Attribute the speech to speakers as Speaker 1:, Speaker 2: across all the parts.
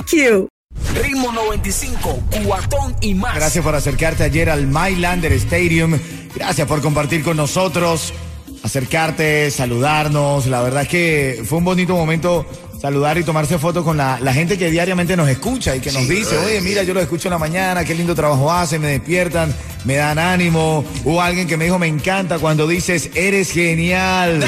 Speaker 1: you.
Speaker 2: Ritmo 95, cuatón y más.
Speaker 3: Gracias por acercarte ayer al Mylander Stadium. Gracias por compartir con nosotros, acercarte, saludarnos. La verdad es que fue un bonito momento saludar y tomarse fotos con la, la gente que diariamente nos escucha y que nos dice, oye, mira, yo lo escucho en la mañana, qué lindo trabajo hacen, me despiertan, me dan ánimo. Hubo alguien que me dijo, me encanta cuando dices, eres genial.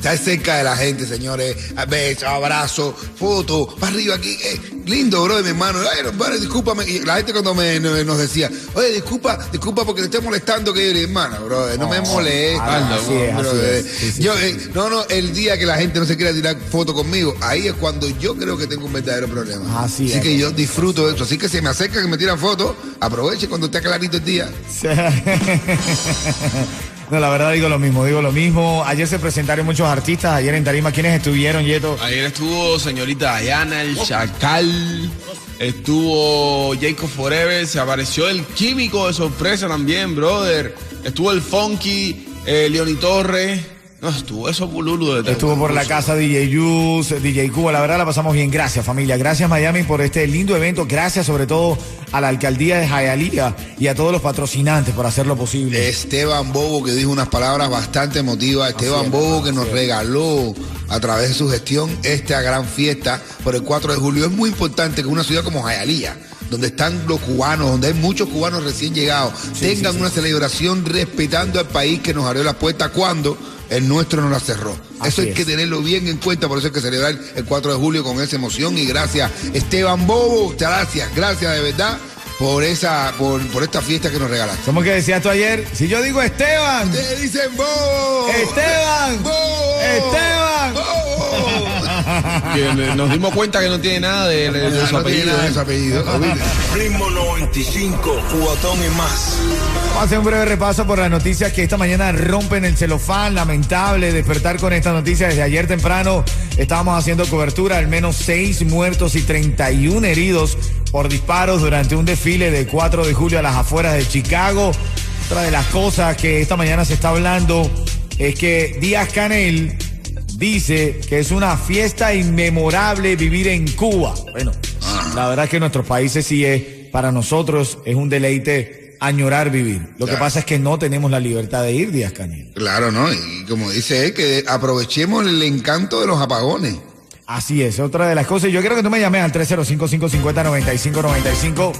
Speaker 4: Estar cerca de la gente, señores. Besos, abrazos, fotos, para arriba aquí. eh, lindo, bro, mi hermano. Ay, hermano, discúlpame. Y la gente cuando me, no- nos decía, oye, disculpa, disculpa porque te estoy molestando, que yo le hermano, bro, no, me molesta.
Speaker 3: Sí, sí,
Speaker 4: yo, eh, no, no, el día que la gente no se quiera tirar foto conmigo, ahí es cuando yo creo que tengo un verdadero problema.
Speaker 3: Así es.
Speaker 4: que yo disfruto de eso. Así que si me acercan que me tiran fotos, aproveche cuando esté clarito el día.
Speaker 3: No, la verdad digo lo mismo, digo lo mismo. Ayer se presentaron muchos artistas, ayer en Tarima, ¿quiénes estuvieron, Yeto?
Speaker 5: Ayer estuvo señorita Diana, el Chacal, estuvo Jacob Forever, se apareció el químico de sorpresa también, brother. Estuvo el Funky, eh, Leoni Torres. No, estuvo eso Pululu de
Speaker 3: Estuvo por la casa DJ Yus, DJ Cuba, la verdad la pasamos bien. Gracias familia, gracias Miami por este lindo evento, gracias sobre todo a la alcaldía de Hialeah y a todos los patrocinantes por hacerlo posible.
Speaker 4: Esteban Bobo que dijo unas palabras bastante emotivas. Esteban Bobo que nos regaló a través de su gestión esta gran fiesta por el 4 de julio. Es muy importante que una ciudad como Hialeah, donde están los cubanos, donde hay muchos cubanos recién llegados, tengan una celebración respetando al país que nos abrió las puertas cuando el nuestro nos la cerró.
Speaker 3: Así
Speaker 4: Eso hay
Speaker 3: es.
Speaker 4: que tenerlo bien en cuenta, por eso hay que celebrar el 4 de julio con esa emoción y gracias Esteban Bobo, gracias, gracias de verdad por esa, por, por esta fiesta que nos regalaste.
Speaker 3: ¿Cómo que decías tú ayer? Si yo digo Esteban,
Speaker 4: Te dicen Bobo.
Speaker 3: Esteban,
Speaker 4: Bobo.
Speaker 3: Esteban.
Speaker 5: Que nos dimos cuenta que no tiene nada de, de- de su
Speaker 4: No tiene
Speaker 5: apellido.
Speaker 4: nada de su apellido. ¿oíste?
Speaker 6: Ritmo 95, cuatón y más.
Speaker 3: Vamos a hacer un breve repaso por las noticias que esta mañana rompen el celofán. Lamentable despertar con esta noticia. Desde ayer temprano estábamos haciendo cobertura. Al menos seis muertos y 31 heridos por disparos durante un desfile de 4 de julio a las afueras de Chicago. Otra de las cosas que esta mañana se está hablando es que Díaz Canel dice que es una fiesta inmemorable vivir en Cuba. Bueno, la verdad es que en nuestros países sí es, para nosotros es un deleite añorar vivir. Lo que pasa es que no tenemos la libertad de ir, Díaz Canel.
Speaker 4: Claro, ¿no? Y como dice él, que aprovechemos el encanto de los apagones.
Speaker 3: Así es, otra de las cosas. Yo quiero que tú me llames al 305-550-9595.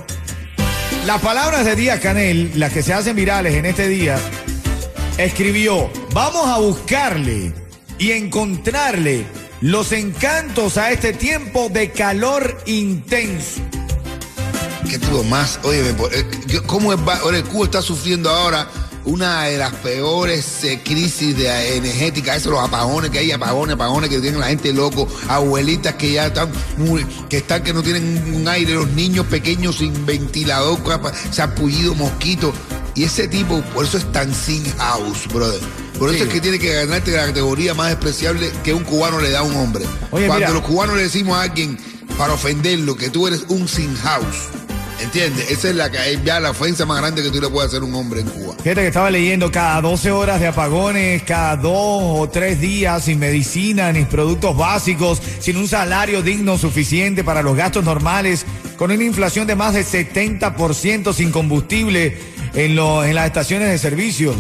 Speaker 3: Las palabras de Díaz Canel, las que se hacen virales en este día, escribió, vamos a buscarle y encontrarle los encantos a este tiempo de calor intenso.
Speaker 4: ¿Qué tuvo más? Oye, eh, ¿cómo es? Ahora el Cuba está sufriendo ahora una de las peores eh, crisis de energética, esos los apagones que hay, apagones, apagones que tienen la gente loco, abuelitas que ya están muy, que están que no tienen un aire, los niños pequeños sin ventilador, capa- sarpullido, mosquito. Y ese tipo, por eso es tan sin house, brother. Por eso es que tiene que ganarte la categoría más despreciable que un cubano le da a un hombre.
Speaker 3: Oye,
Speaker 4: Cuando
Speaker 3: mira.
Speaker 4: los cubanos le decimos a alguien para ofenderlo que tú eres un sin house. ¿Entiendes? Esa es la es ya la ofensa más grande que tú le puedes hacer a un hombre en Cuba.
Speaker 3: Fíjate que estaba leyendo cada 12 horas de apagones, cada dos o tres días sin medicina ni productos básicos, sin un salario digno suficiente para los gastos normales, con una inflación de más de 70% sin combustible en, lo- en las estaciones de servicios.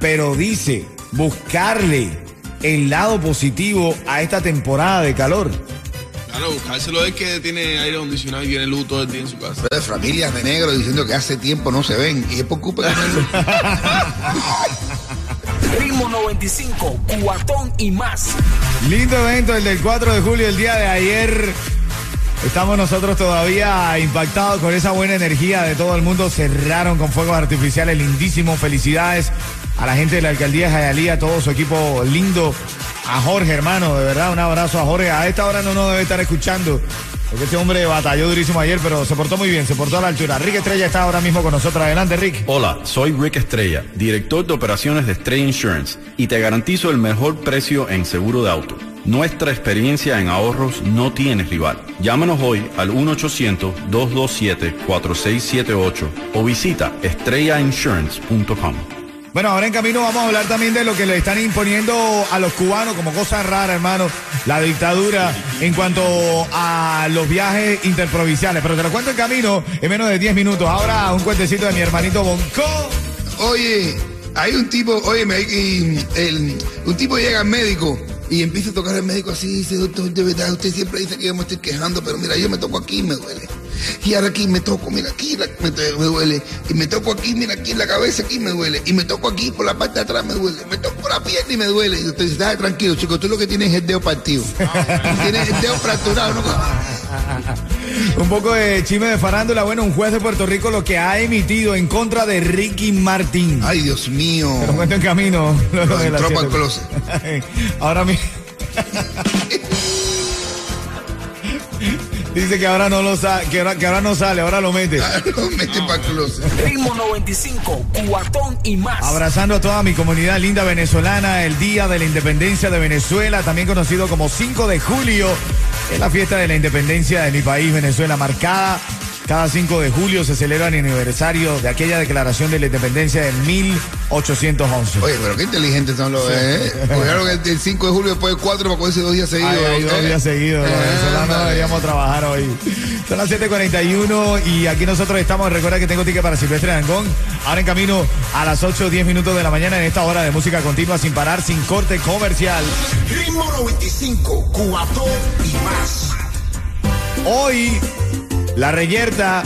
Speaker 3: Pero dice, buscarle el lado positivo a esta temporada de calor.
Speaker 5: Claro, buscárselo es que tiene aire acondicionado y tiene luz todo el día en su casa.
Speaker 4: De familias de negros diciendo que hace tiempo no se ven. Y es por culpa de
Speaker 6: Ritmo 95, cuatón y más.
Speaker 3: Lindo evento el del 4 de julio, el día de ayer. Estamos nosotros todavía impactados con esa buena energía de todo el mundo. Cerraron con fuegos artificiales lindísimos. Felicidades a la gente de la alcaldía de Jayalía, a todo su equipo lindo. A Jorge, hermano, de verdad, un abrazo a Jorge. A esta hora no nos debe estar escuchando. Porque este hombre batalló durísimo ayer, pero se portó muy bien, se portó a la altura. Rick Estrella está ahora mismo con nosotros. Adelante, Rick.
Speaker 7: Hola, soy Rick Estrella, director de operaciones de Estrella Insurance y te garantizo el mejor precio en seguro de auto. Nuestra experiencia en ahorros no tiene rival. Llámanos hoy al 1-800-227-4678 o visita estrellainsurance.com.
Speaker 3: Bueno, ahora en camino vamos a hablar también de lo que le están imponiendo a los cubanos como cosa rara, hermano, la dictadura en cuanto a los viajes interprovinciales. Pero te lo cuento en camino en menos de 10 minutos. Ahora un cuentecito de mi hermanito Bonco.
Speaker 4: Oye, hay un tipo, oye, un tipo llega al médico y empieza a tocar al médico así, dice, doctor, de verdad, usted siempre dice que yo me estoy quejando, pero mira, yo me toco aquí y me duele. Y ahora aquí me toco, mira, aquí la- me, me duele. Y me toco aquí, mira, aquí en la cabeza, aquí me duele. Y me toco aquí por la parte de atrás, me duele. Me toco la pierna y me duele. Y usted dice, "Dale, tranquilo, chico, tú lo que tienes es el dedo partido. tienes el dedo fracturado, ¿no?
Speaker 3: Un poco de chisme de farándula. Bueno, un juez de Puerto Rico lo que ha emitido en contra de Ricky Martín.
Speaker 4: Ay, Dios mío.
Speaker 3: Te lo cuento en camino. luego
Speaker 4: Lo
Speaker 3: de
Speaker 4: closet.
Speaker 3: Ahora mismo. Dice que ahora no lo sa que ahora, que ahora no sale, ahora lo mete.
Speaker 4: Lo mete para el closet.
Speaker 6: Ritmo 95, cuatón y más.
Speaker 3: Abrazando a toda mi comunidad linda venezolana, el Día de la Independencia de Venezuela, también conocido como 5 de julio, es la fiesta de la independencia de mi país, Venezuela, marcada. Cada 5 de julio se celebra el aniversario de aquella declaración de la independencia de 1811.
Speaker 4: Oye, pero qué inteligentes son los, ¿eh? Cogieron el, el 5 de julio después del 4 para cogerse dos días seguidos.
Speaker 3: Ay, ay, dos
Speaker 4: ¿eh?
Speaker 3: días seguidos.
Speaker 4: Eh, vale.
Speaker 3: deberíamos trabajar hoy. Son las 7:41 y aquí nosotros estamos. Recuerda que tengo ticket para Silvestre Dangón. Ahora en camino a las 8 o 10 minutos de la mañana en esta hora de música continua sin parar, sin corte comercial.
Speaker 6: Ritmo 95, cuatón y más.
Speaker 3: Hoy, la reyerta,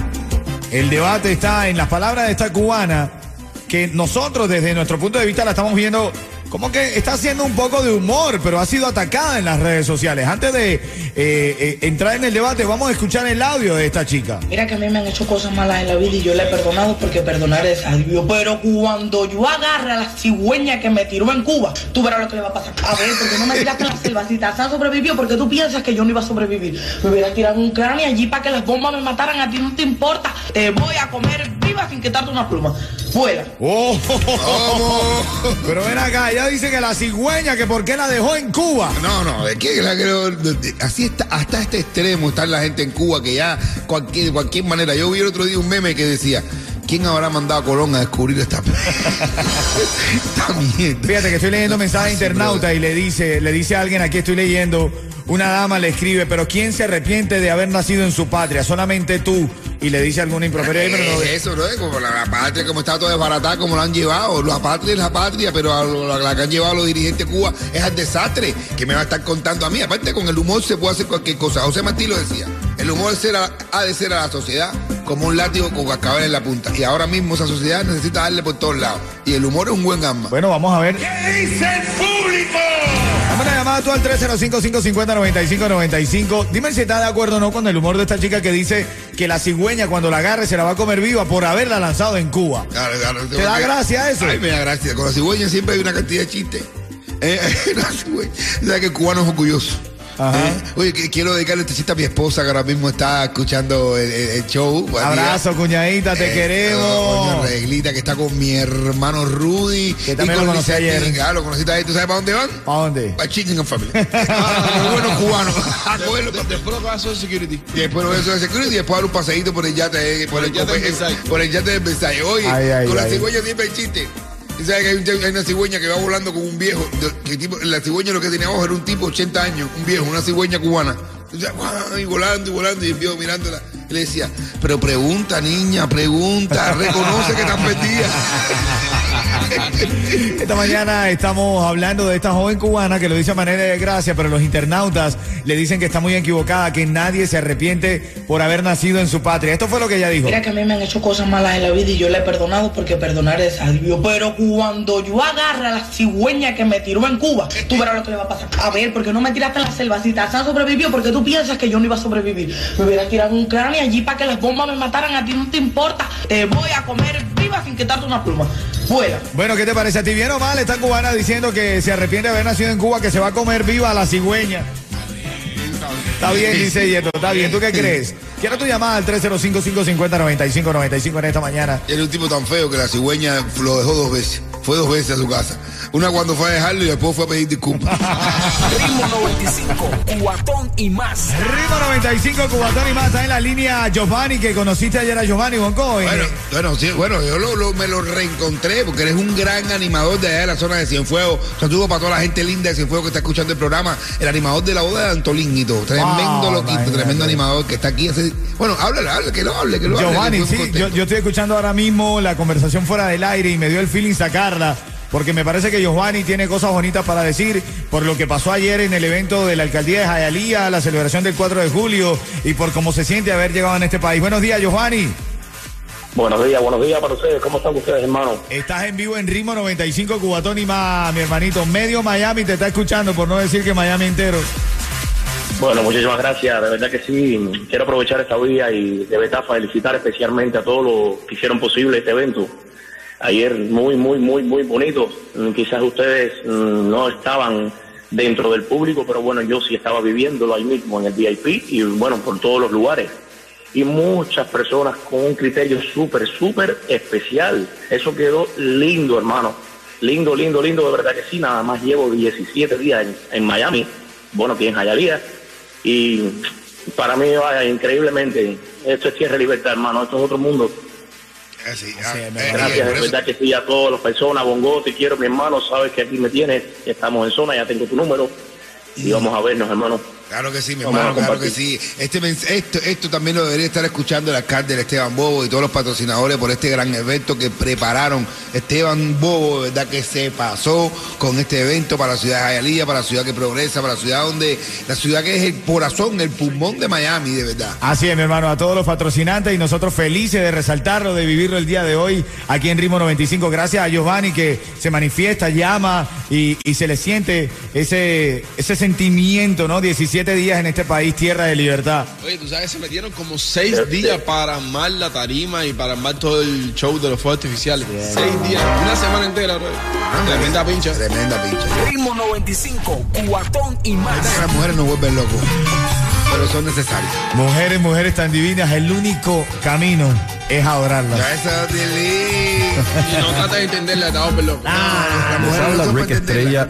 Speaker 3: el debate está en las palabras de esta cubana que nosotros desde nuestro punto de vista la estamos viendo como que está haciendo un poco de humor, pero ha sido atacada en las redes sociales. Antes de eh, eh, entrar en el debate, vamos a escuchar el audio de esta chica.
Speaker 8: Mira que a mí me han hecho cosas malas en la vida y yo le he perdonado porque perdonar es alivio. Pero cuando yo agarre a la cigüeña que me tiró en Cuba, tú verás lo que le va a pasar. A ver, porque no me tiraste en la selva. Si Tarzán sobrevivió, porque tú piensas que yo no iba a sobrevivir. Me hubieras tirado un cráneo allí para que las bombas me mataran. A ti no te importa. Te voy a comer sin quitarte una pluma. Fuera.
Speaker 3: Oh, Pero ven acá, ella dice que la cigüeña, que por qué la dejó en Cuba.
Speaker 4: No, no, es que la creo, así está, hasta este extremo está la gente en Cuba que ya cualquier, de cualquier manera. Yo vi el otro día un meme que decía, ¿quién habrá mandado a Colón a descubrir esta, esta mierda?
Speaker 3: Fíjate que estoy leyendo mensajes de internauta y le dice, le dice a alguien aquí estoy leyendo, una dama le escribe, pero ¿quién se arrepiente de haber nacido en su patria? Solamente tú. Y le dice alguna improperia. pero no-
Speaker 4: Eh, Eso, ¿no? Es como la, la patria, como está todo desbaratada, como la han llevado. La patria es la patria, pero a lo- la, la que han llevado los dirigentes de Cuba es al desastre. que me va a estar contando a mí? Aparte, con el humor se puede hacer cualquier cosa. José Martí lo decía. El humor será- ha de ser a la sociedad como un látigo con cascabel en la punta. Y ahora mismo esa sociedad necesita darle por todos lados. Y el humor es un buen arma.
Speaker 3: Bueno, vamos a ver.
Speaker 6: ¿Qué dice el público?
Speaker 3: Dame una llamada tú al 305-550-9595. Dime si estás de acuerdo o no con el humor de esta chica que dice que la cigüeña cuando la agarre se la va a comer viva por haberla lanzado en Cuba.
Speaker 4: Claro, claro,
Speaker 3: ¿Te da gracia eso?
Speaker 4: Ay, me da gracia. Con la cigüeña siempre hay una cantidad de chistes. Eh, la cigüeña. ¿Sabes que el cubano es orgulloso? Eh, Oye, que- quiero dedicarle este chiste a mi esposa que ahora mismo está escuchando el, el- el show. Buen día.
Speaker 3: Abrazo, cuñadita, te
Speaker 4: Eh,
Speaker 3: queremos.
Speaker 4: Doña Reglita que está con mi hermano Rudy.
Speaker 3: Que también
Speaker 4: y con
Speaker 3: lo conocí ayer.
Speaker 4: Claro, lo conociste ahí. ¿Tú sabes para dónde van?
Speaker 3: ¿A dónde?
Speaker 4: Para Chicken and Family. Como buenos cubanos. A pa-
Speaker 5: Después lo que hace security.
Speaker 4: y después lo eso de security y después dar un paseíto por el yate, eh, por, el,
Speaker 5: yate del
Speaker 4: cope-
Speaker 5: Versailles.
Speaker 4: por el yate del Versailles. Oye, con la cigüeña siempre hay chiste. Sabes que hay, un- hay una cigüeña que va volando con un viejo. la cigüeña lo que tenía abajo era un tipo de 80 años, un viejo, una cigüeña cubana. Y volando y volando y el viejo mirándola. Y le decía, pero pregunta, niña, pregunta, reconoce que estás perdida.
Speaker 3: Esta mañana estamos hablando de esta joven cubana que lo dice a manera de gracia, pero los internautas le dicen que está muy equivocada, que nadie se arrepiente por haber nacido en su patria. Esto fue lo que ella dijo.
Speaker 8: Mira que a mí me han hecho cosas malas en la vida y yo le he perdonado porque perdonar es alivio. Pero cuando yo agarre a la cigüeña que me tiró en Cuba, tú verás lo que le va a pasar. A ver, porque no me tiraste en la selvacita. ¿Se sobrevivió? Porque tú piensas que yo no iba a sobrevivir. Me hubiera tirado un cráneo allí para que las bombas me mataran. A ti no te importa. Te voy a comer viva sin quitarte una pluma. Fuera.
Speaker 3: Bueno, ¿qué te parece a ti? ¿Bien o mal esta cubana diciendo que se arrepiente de haber nacido en Cuba, que se va a comer viva a la cigüeña? Está bien, dice Yeto, está bien. ¿Tú qué crees? Quiero tu llamada al 305-550-9595 en esta mañana.
Speaker 4: Era un tipo tan feo que la cigüeña lo dejó dos veces. Fue dos veces a su casa. Una cuando fue a dejarlo y después fue a pedir disculpas.
Speaker 6: Ritmo 95, cuatón y más.
Speaker 3: Ritmo 95, Cubatón y más. Está en la línea Giovanni, que conociste ayer a Giovanni Bonco. en-
Speaker 4: Bueno, bueno, sí, bueno, yo lo- lo- me lo reencontré porque eres un gran animador de allá de la zona de Cienfuegos. Saludos para toda la gente linda de Cienfuegos que está escuchando el programa. El animador de la boda de Antolín y todo. Tremendo
Speaker 3: Wow,
Speaker 4: loquito, tremendo animador que está aquí. hace- bueno, háblale, háblale, que lo hable, que lo hable.
Speaker 3: Giovanni, sí, yo estoy escuchando ahora mismo la conversación fuera del aire y me dio el feeling sacarla. Porque me parece que Giovanni tiene cosas bonitas para decir por lo que pasó ayer en el evento de la alcaldía de Jayalía, la celebración del 4 de julio y por cómo se siente haber llegado en este país. Buenos días, Giovanni.
Speaker 9: Buenos días, buenos días para ustedes. ¿Cómo están ustedes, hermano?
Speaker 3: Estás en vivo en Ritmo 95 Cubatón y más, mi hermanito. Medio Miami te está escuchando, por no decir que Miami entero.
Speaker 9: Bueno, muchísimas gracias. De verdad que sí. Quiero aprovechar esta vía y de verdad felicitar especialmente a todos los que hicieron posible este evento. Ayer muy, muy, muy, muy bonito. Quizás ustedes mm, no estaban dentro del público, pero bueno, yo sí estaba viviéndolo ahí mismo en el VIP y bueno, por todos los lugares. Y muchas personas con un criterio súper, súper especial. Eso quedó lindo, hermano. Lindo, lindo, lindo, de verdad que sí. Nada más llevo 17 días en, en Miami, bueno, aquí en Hialeah. Y para mí, vaya, increíblemente, esto es tierra de libertad, hermano. Esto es otro mundo.
Speaker 4: Así,
Speaker 3: Así
Speaker 4: ah,
Speaker 3: es,
Speaker 4: eh,
Speaker 9: Gracias, de verdad que sí, a todas las personas. Bongo, te quiero, mi hermano. Sabes que aquí me tienes. Estamos en zona, ya tengo tu número. Y vamos a vernos, hermano.
Speaker 4: Claro que sí, mi
Speaker 9: Vamos
Speaker 4: hermano, claro que sí. Este, esto, esto también lo debería estar escuchando el alcalde el Esteban Bobo y todos los patrocinadores por este gran evento que prepararon. Esteban Bobo, de verdad que se pasó con este evento para la ciudad de Hialeah, para la ciudad que progresa, para la ciudad donde, la ciudad que es el corazón, el pulmón de Miami, de verdad.
Speaker 3: Así es, mi hermano, a todos los patrocinantes y nosotros felices de resaltarlo, de vivirlo el día de hoy aquí en Ritmo 95. Gracias a Giovanni que se manifiesta, llama y, y se le siente ese, ese sentimiento, ¿no? 17 días en este país, tierra de libertad.
Speaker 5: Oye, tú sabes, se metieron como seis
Speaker 9: Sí,
Speaker 5: días
Speaker 9: sí.
Speaker 5: para armar la tarima y para armar todo el show de los fuegos artificiales. Seis días, una semana entera, bro. Tremenda pincha.
Speaker 4: Tremenda pincha.
Speaker 6: Ritmo 95, cuatón y más.
Speaker 4: Las mujeres nos vuelven locos, pero son necesarias.
Speaker 3: Mujeres, mujeres tan divinas, el único camino es adorarlas.
Speaker 4: Tilly.
Speaker 5: Y no trates de entenderla, te vas a volver loco.
Speaker 4: Las
Speaker 7: Les
Speaker 4: mujeres no
Speaker 7: habla
Speaker 4: son
Speaker 7: Rick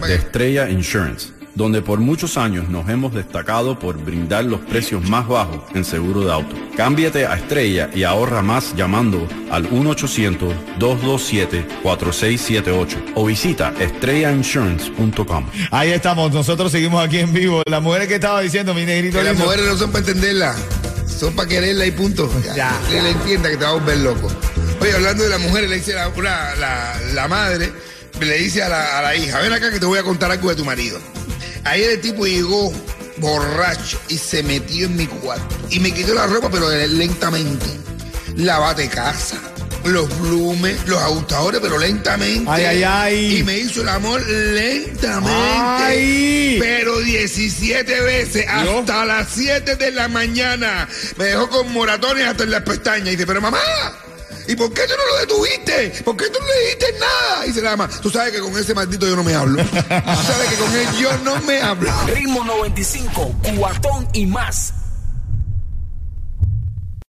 Speaker 4: para
Speaker 7: donde por muchos años nos hemos destacado por brindar los precios más bajos en seguro de auto. Cámbiate a Estrella y ahorra más llamando al 1-800-227-4678 o visita estrellainsurance.com.
Speaker 3: Ahí estamos, nosotros seguimos aquí en vivo. La mujer que estaba diciendo, mi negrito
Speaker 4: Que las mujeres no son para entenderla, son para quererla y punto. Ya,
Speaker 3: Ya,
Speaker 4: que
Speaker 3: ya.
Speaker 4: le entienda que te va a volver loco. Oye, hablando de las mujeres, le dice la, una- la, la madre, le dice a la, a la hija, ven acá que te voy a contar algo de tu marido. Ayer el tipo llegó borracho y se metió en mi cuarto y me quitó la ropa, pero lentamente. La bate casa. Los blumes, los ajustadores, pero lentamente.
Speaker 3: Ay, ay, ay.
Speaker 4: Y me hizo el amor lentamente.
Speaker 3: Ay.
Speaker 4: Pero 17 veces hasta las 7 de la mañana. Me dejó con moratones hasta en las pestañas. Y dice, pero mamá, ¿y por qué tú no lo detuviste? ¿Por qué tú no le dijiste nada? Y dice la mamá, tú sabes que con ese maldito yo no me hablo. Tú sabes que con él yo no me hablo.
Speaker 6: Ritmo 95, cuatón y más.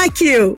Speaker 1: like you.